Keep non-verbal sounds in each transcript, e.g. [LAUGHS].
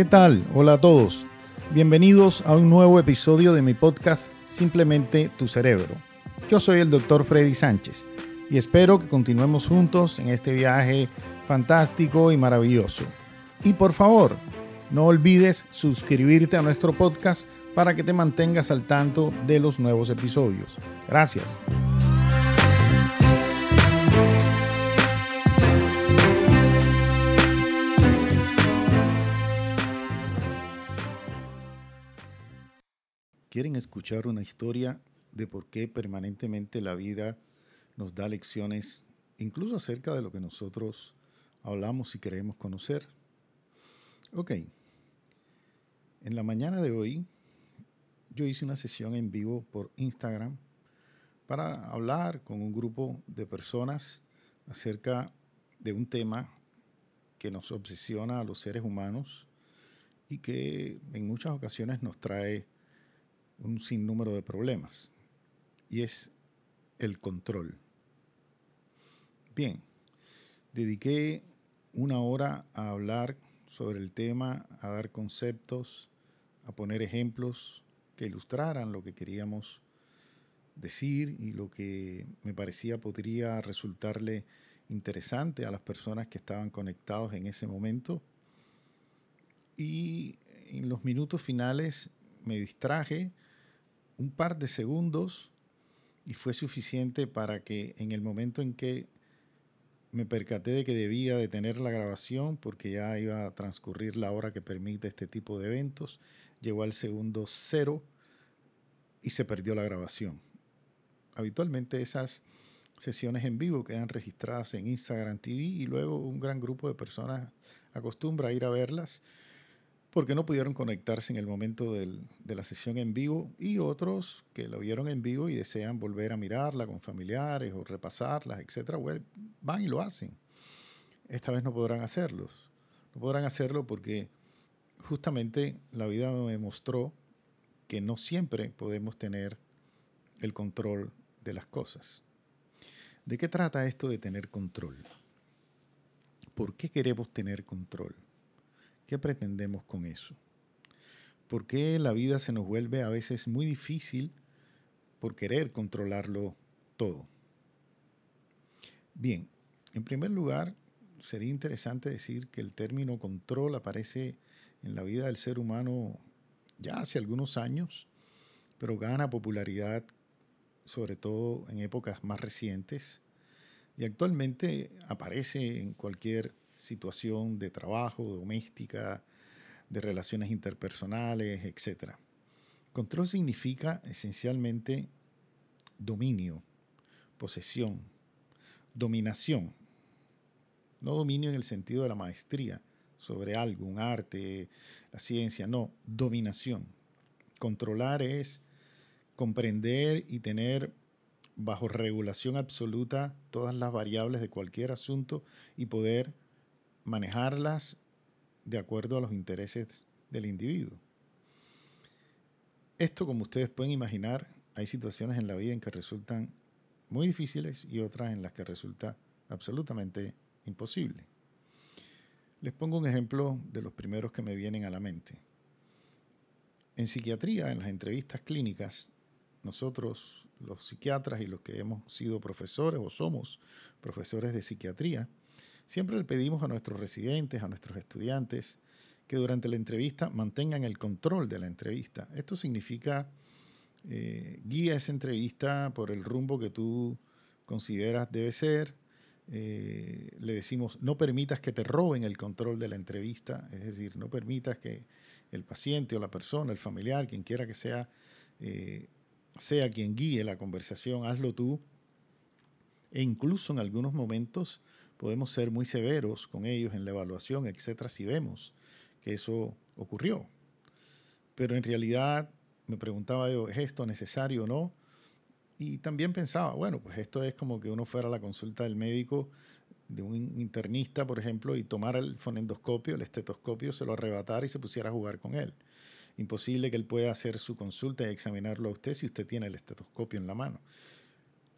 ¿Qué tal? Hola a todos. Bienvenidos a un nuevo episodio de mi podcast Simplemente tu cerebro. Yo soy el doctor Freddy Sánchez y espero que continuemos juntos en este viaje fantástico y maravilloso. Y por favor, no olvides suscribirte a nuestro podcast para que te mantengas al tanto de los nuevos episodios. Gracias. ¿Quieren escuchar una historia de por qué permanentemente la vida nos da lecciones, incluso acerca de lo que nosotros hablamos y queremos conocer? Ok. En la mañana de hoy, yo hice una sesión en vivo por Instagram para hablar con un grupo de personas acerca de un tema que nos obsesiona a los seres humanos y que en muchas ocasiones nos trae un sinnúmero de problemas y es el control. Bien, dediqué una hora a hablar sobre el tema, a dar conceptos, a poner ejemplos que ilustraran lo que queríamos decir y lo que me parecía podría resultarle interesante a las personas que estaban conectados en ese momento. Y en los minutos finales me distraje un par de segundos y fue suficiente para que en el momento en que me percaté de que debía detener la grabación porque ya iba a transcurrir la hora que permite este tipo de eventos, llegó al segundo cero y se perdió la grabación. Habitualmente esas sesiones en vivo quedan registradas en Instagram TV y luego un gran grupo de personas acostumbra a ir a verlas porque no pudieron conectarse en el momento de la sesión en vivo y otros que lo vieron en vivo y desean volver a mirarla con familiares o repasarlas, etcétera, van y lo hacen. Esta vez no podrán hacerlo. No podrán hacerlo porque justamente la vida me mostró que no siempre podemos tener el control de las cosas. ¿De qué trata esto de tener control? ¿Por qué queremos tener control? ¿Qué pretendemos con eso? ¿Por qué la vida se nos vuelve a veces muy difícil por querer controlarlo todo? Bien, en primer lugar, sería interesante decir que el término control aparece en la vida del ser humano ya hace algunos años, pero gana popularidad sobre todo en épocas más recientes y actualmente aparece en cualquier situación de trabajo, doméstica, de relaciones interpersonales, etc. Control significa esencialmente dominio, posesión, dominación. No dominio en el sentido de la maestría sobre algo, un arte, la ciencia, no, dominación. Controlar es comprender y tener bajo regulación absoluta todas las variables de cualquier asunto y poder manejarlas de acuerdo a los intereses del individuo. Esto, como ustedes pueden imaginar, hay situaciones en la vida en que resultan muy difíciles y otras en las que resulta absolutamente imposible. Les pongo un ejemplo de los primeros que me vienen a la mente. En psiquiatría, en las entrevistas clínicas, nosotros, los psiquiatras y los que hemos sido profesores o somos profesores de psiquiatría, Siempre le pedimos a nuestros residentes, a nuestros estudiantes, que durante la entrevista mantengan el control de la entrevista. Esto significa eh, guía esa entrevista por el rumbo que tú consideras debe ser. Eh, le decimos, no permitas que te roben el control de la entrevista, es decir, no permitas que el paciente o la persona, el familiar, quien quiera que sea, eh, sea quien guíe la conversación, hazlo tú. E incluso en algunos momentos podemos ser muy severos con ellos en la evaluación, etcétera, si vemos que eso ocurrió. Pero en realidad me preguntaba yo, ¿es esto necesario o no? Y también pensaba, bueno, pues esto es como que uno fuera a la consulta del médico, de un internista, por ejemplo, y tomara el fonendoscopio, el estetoscopio, se lo arrebatara y se pusiera a jugar con él. Imposible que él pueda hacer su consulta y examinarlo a usted si usted tiene el estetoscopio en la mano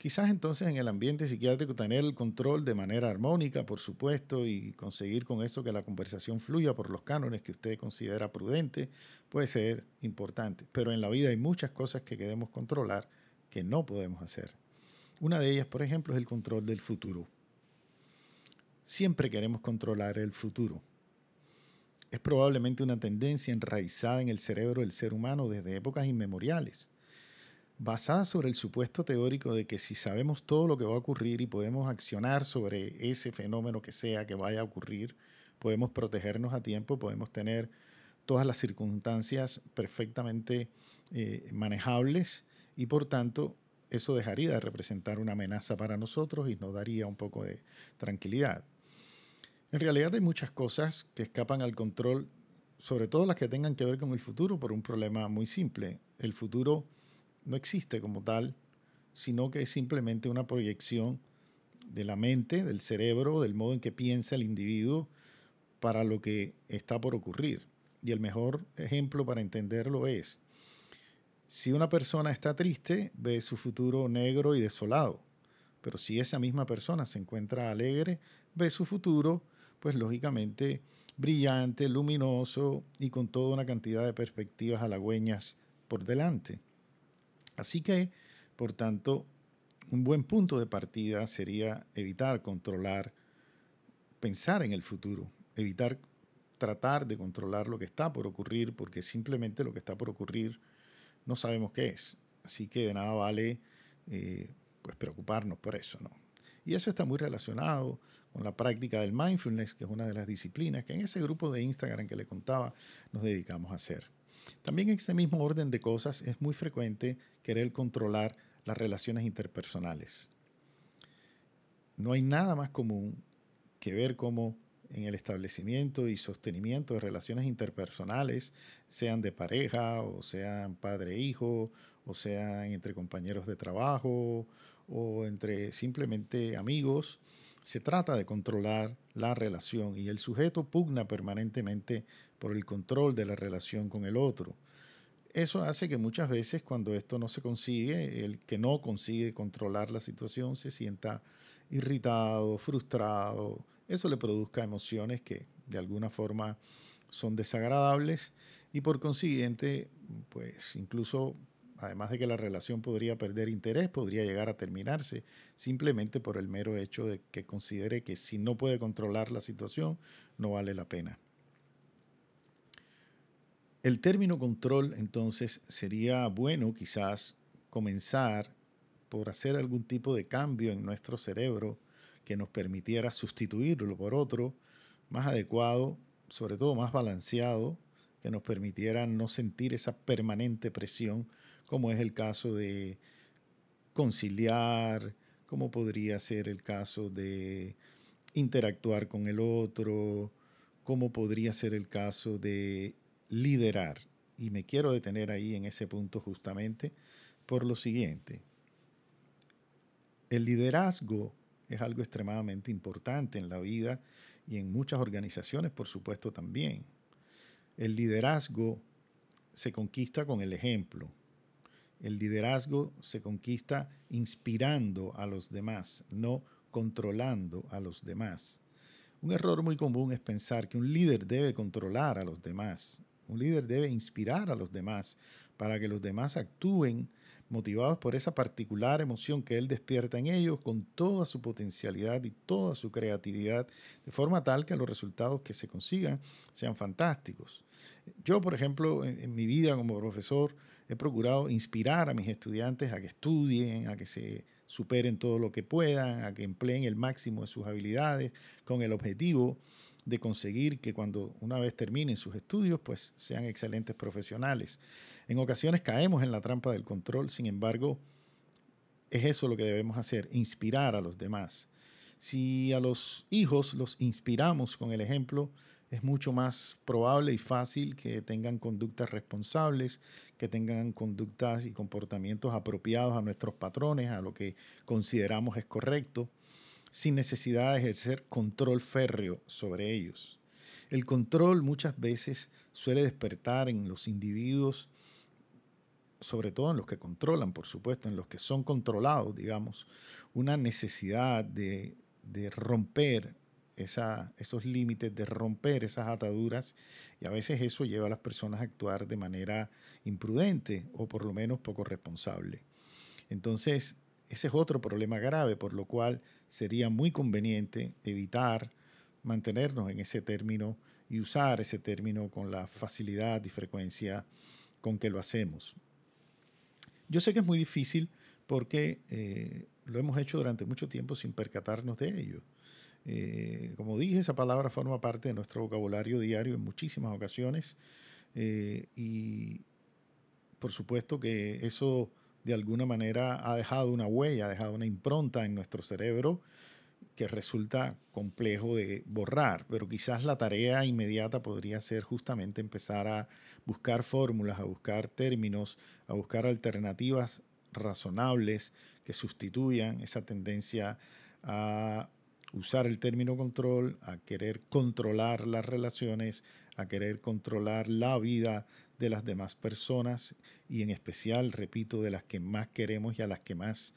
Quizás entonces en el ambiente psiquiátrico tener el control de manera armónica, por supuesto, y conseguir con eso que la conversación fluya por los cánones que usted considera prudente, puede ser importante. Pero en la vida hay muchas cosas que queremos controlar que no podemos hacer. Una de ellas, por ejemplo, es el control del futuro. Siempre queremos controlar el futuro. Es probablemente una tendencia enraizada en el cerebro del ser humano desde épocas inmemoriales basada sobre el supuesto teórico de que si sabemos todo lo que va a ocurrir y podemos accionar sobre ese fenómeno que sea que vaya a ocurrir, podemos protegernos a tiempo, podemos tener todas las circunstancias perfectamente eh, manejables y por tanto eso dejaría de representar una amenaza para nosotros y nos daría un poco de tranquilidad. En realidad hay muchas cosas que escapan al control, sobre todo las que tengan que ver con el futuro, por un problema muy simple. El futuro no existe como tal, sino que es simplemente una proyección de la mente, del cerebro, del modo en que piensa el individuo para lo que está por ocurrir. Y el mejor ejemplo para entenderlo es, si una persona está triste, ve su futuro negro y desolado. Pero si esa misma persona se encuentra alegre, ve su futuro, pues lógicamente brillante, luminoso y con toda una cantidad de perspectivas halagüeñas por delante. Así que, por tanto, un buen punto de partida sería evitar controlar, pensar en el futuro, evitar tratar de controlar lo que está por ocurrir, porque simplemente lo que está por ocurrir no sabemos qué es. Así que de nada vale eh, pues preocuparnos por eso. ¿no? Y eso está muy relacionado con la práctica del mindfulness, que es una de las disciplinas que en ese grupo de Instagram que le contaba nos dedicamos a hacer. También en ese mismo orden de cosas es muy frecuente querer controlar las relaciones interpersonales. No hay nada más común que ver cómo en el establecimiento y sostenimiento de relaciones interpersonales, sean de pareja o sean padre-hijo, o sean entre compañeros de trabajo o entre simplemente amigos, se trata de controlar la relación y el sujeto pugna permanentemente por el control de la relación con el otro. Eso hace que muchas veces cuando esto no se consigue, el que no consigue controlar la situación se sienta irritado, frustrado, eso le produzca emociones que de alguna forma son desagradables y por consiguiente, pues incluso además de que la relación podría perder interés, podría llegar a terminarse simplemente por el mero hecho de que considere que si no puede controlar la situación, no vale la pena. El término control entonces sería bueno quizás comenzar por hacer algún tipo de cambio en nuestro cerebro que nos permitiera sustituirlo por otro más adecuado, sobre todo más balanceado, que nos permitiera no sentir esa permanente presión como es el caso de conciliar, como podría ser el caso de interactuar con el otro, como podría ser el caso de liderar. Y me quiero detener ahí en ese punto justamente por lo siguiente. El liderazgo es algo extremadamente importante en la vida y en muchas organizaciones, por supuesto, también. El liderazgo se conquista con el ejemplo. El liderazgo se conquista inspirando a los demás, no controlando a los demás. Un error muy común es pensar que un líder debe controlar a los demás. Un líder debe inspirar a los demás para que los demás actúen motivados por esa particular emoción que él despierta en ellos con toda su potencialidad y toda su creatividad, de forma tal que los resultados que se consigan sean fantásticos. Yo, por ejemplo, en, mi vida como profesor, he procurado inspirar a mis estudiantes a que estudien, a que se superen todo lo que puedan, a que empleen el máximo de sus habilidades, con el objetivo de conseguir que cuando una vez terminen sus estudios, pues sean excelentes profesionales. En ocasiones caemos en la trampa del control, sin embargo, es eso lo que debemos hacer, inspirar a los demás. Si a los hijos los inspiramos con el ejemplo, es mucho más probable y fácil que tengan conductas responsables, que tengan conductas y comportamientos apropiados a nuestros patrones, a lo que consideramos es correcto, sin necesidad de ejercer control férreo sobre ellos. El control muchas veces suele despertar en los individuos sobre todo en los que controlan, por supuesto, en los que son controlados, digamos, una necesidad de, romper esos límites, de romper esas ataduras, y a veces eso lleva a las personas a actuar de manera imprudente o por lo menos poco responsable. Entonces, ese es otro problema grave, por lo cual sería muy conveniente evitar mantenernos en ese término y usar ese término con la facilidad y frecuencia con que lo hacemos. Yo sé que es muy difícil porque eh, lo hemos hecho durante mucho tiempo sin percatarnos de ello. Eh, como dije, esa palabra forma parte de nuestro vocabulario diario en muchísimas ocasiones eh, y por supuesto que eso de alguna manera ha dejado una huella, ha dejado una impronta en nuestro cerebro que resulta complejo de borrar, pero quizás la tarea inmediata podría ser justamente empezar a buscar fórmulas, a buscar términos, a buscar alternativas razonables que sustituyan esa tendencia a usar el término control, a querer controlar las relaciones, a querer controlar la vida de las demás personas y en especial, repito, de las que más queremos y a las que más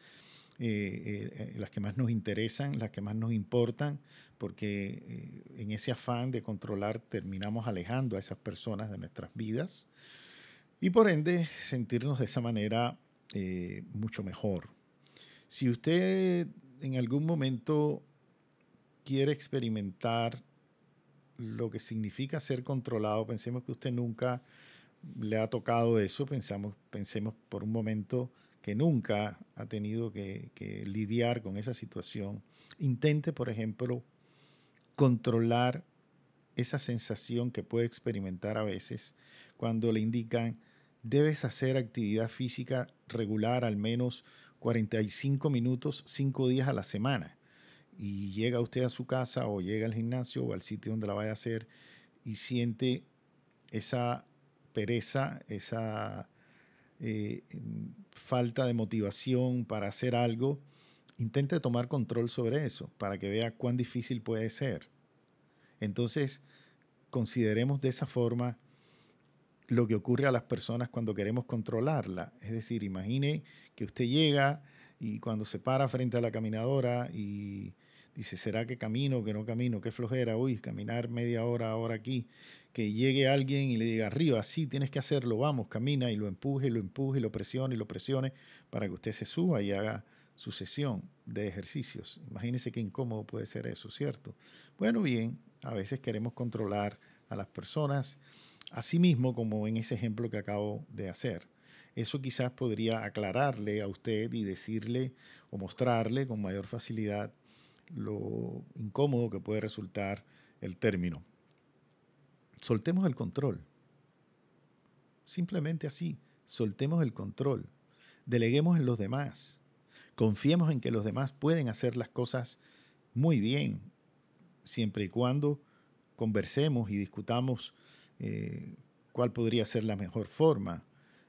eh, eh, las que más nos interesan, las que más nos importan, porque eh, en ese afán de controlar terminamos alejando a esas personas de nuestras vidas y por ende sentirnos de esa manera mucho mejor. Si usted en algún momento quiere experimentar lo que significa ser controlado, pensemos que usted nunca le ha tocado eso, pensemos por un momento que nunca ha tenido que, lidiar con esa situación, intente, por ejemplo, controlar esa sensación que puede experimentar a veces cuando le indican debes hacer actividad física regular al menos 45 minutos, 5 días a la semana. Y llega usted a su casa o llega al gimnasio o al sitio donde la vaya a hacer y siente esa pereza, esa eh, falta de motivación para hacer algo, intente tomar control sobre eso para que vea cuán difícil puede ser. Entonces, consideremos de esa forma lo que ocurre a las personas cuando queremos controlarla. Es decir, imagine que usted llega y cuando se para frente a la caminadora y dice, ¿será que camino, que no camino? ¿Qué flojera? Uy, caminar media hora ahora aquí que llegue alguien y le diga, arriba, sí, tienes que hacerlo, vamos, camina y lo empuje, y lo empuje, y lo presione, y lo presione para que usted se suba y haga su sesión de ejercicios. Imagínese qué incómodo puede ser eso, ¿cierto? Bueno, bien, a veces queremos controlar a las personas, así mismo como en ese ejemplo que acabo de hacer. Eso quizás podría aclararle a usted y decirle o mostrarle con mayor facilidad lo incómodo que puede resultar el término. Soltemos el control. Simplemente así, soltemos el control. Deleguemos en los demás. Confiemos en que los demás pueden hacer las cosas muy bien, siempre y cuando conversemos y discutamos eh, cuál podría ser la mejor forma.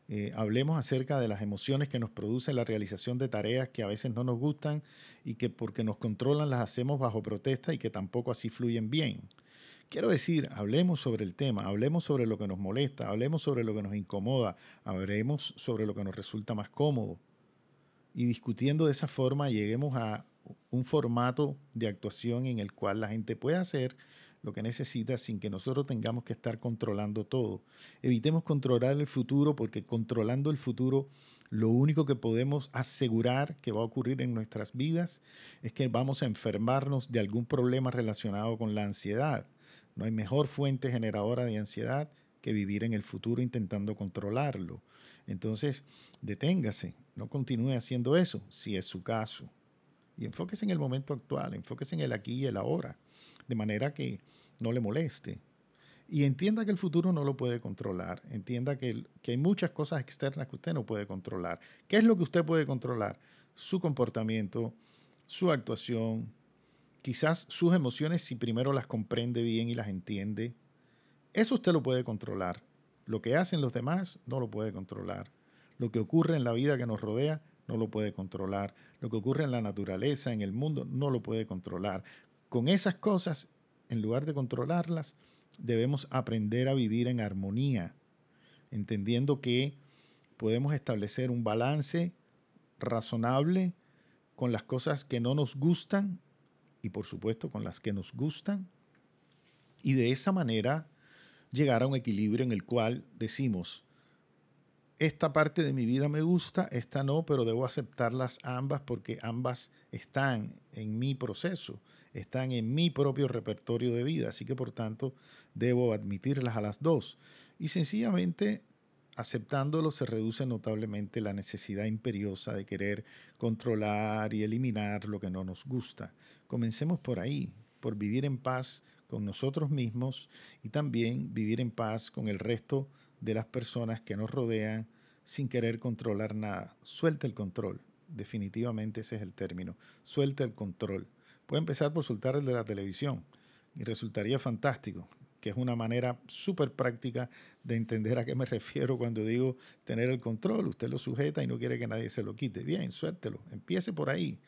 Eh, hablemos acerca de las emociones que nos produce la realización de tareas que a veces no nos gustan y que porque nos controlan las hacemos bajo protesta y que tampoco así fluyen bien. Quiero decir, hablemos sobre el tema, hablemos sobre lo que nos molesta, hablemos sobre lo que nos incomoda, hablemos sobre lo que nos resulta más cómodo. Y discutiendo de esa forma lleguemos a un formato de actuación en el cual la gente pueda hacer lo que necesita sin que nosotros tengamos que estar controlando todo. Evitemos controlar el futuro porque controlando el futuro lo único que podemos asegurar que va a ocurrir en nuestras vidas es que vamos a enfermarnos de algún problema relacionado con la ansiedad. No hay mejor fuente generadora de ansiedad que vivir en el futuro intentando controlarlo. Entonces, deténgase, no continúe haciendo eso, si es su caso. Y enfóquese en el momento actual, enfóquese en el aquí y el ahora, de manera que no le moleste. Y entienda que el futuro no lo puede controlar, entienda que, que hay muchas cosas externas que usted no puede controlar. ¿Qué es lo que usted puede controlar? Su comportamiento, su actuación, quizás sus emociones si primero las comprende bien y las entiende. Eso usted lo puede controlar. Lo que hacen los demás no lo puede controlar. Lo que ocurre en la vida que nos rodea no lo puede controlar. Lo que ocurre en la naturaleza, en el mundo, no lo puede controlar. Con esas cosas, en lugar de controlarlas, debemos aprender a vivir en armonía, entendiendo que podemos establecer un balance razonable con las cosas que no nos gustan y por supuesto con las que nos gustan. Y de esa manera llegar a un equilibrio en el cual decimos, esta parte de mi vida me gusta, esta no, pero debo aceptarlas ambas porque ambas están en mi proceso, están en mi propio repertorio de vida, así que por tanto debo admitirlas a las dos. Y sencillamente aceptándolo se reduce notablemente la necesidad imperiosa de querer controlar y eliminar lo que no nos gusta. Comencemos por ahí, por vivir en paz con nosotros mismos y también vivir en paz con el resto de las personas que nos rodean sin querer controlar nada. Suelta el control. Definitivamente ese es el término. Suelta el control. Puede empezar por soltar el de la televisión y resultaría fantástico, que es una manera súper práctica de entender a qué me [LAUGHS] refiero cuando digo tener el control. Usted lo sujeta y no quiere que nadie se lo quite. Bien, suéltelo. Empiece por ahí.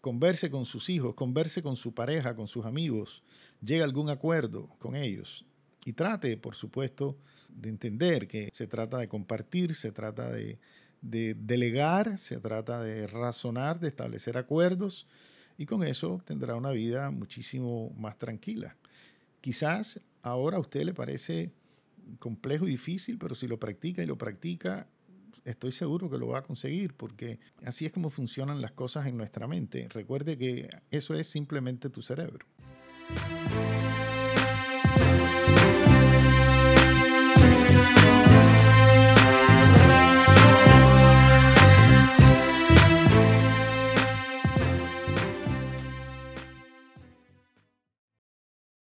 Converse con sus hijos, converse con su pareja, con sus amigos, llegue a algún acuerdo con ellos y trate, por supuesto, de entender que se trata de compartir, se trata de, de delegar, se trata de razonar, de establecer acuerdos y con eso tendrá una vida muchísimo más tranquila. Quizás ahora a usted le parece complejo y difícil, pero si lo practica y lo practica, estoy seguro que lo va a conseguir, porque así es como funcionan las cosas en nuestra mente. Recuerde que eso es simplemente tu cerebro.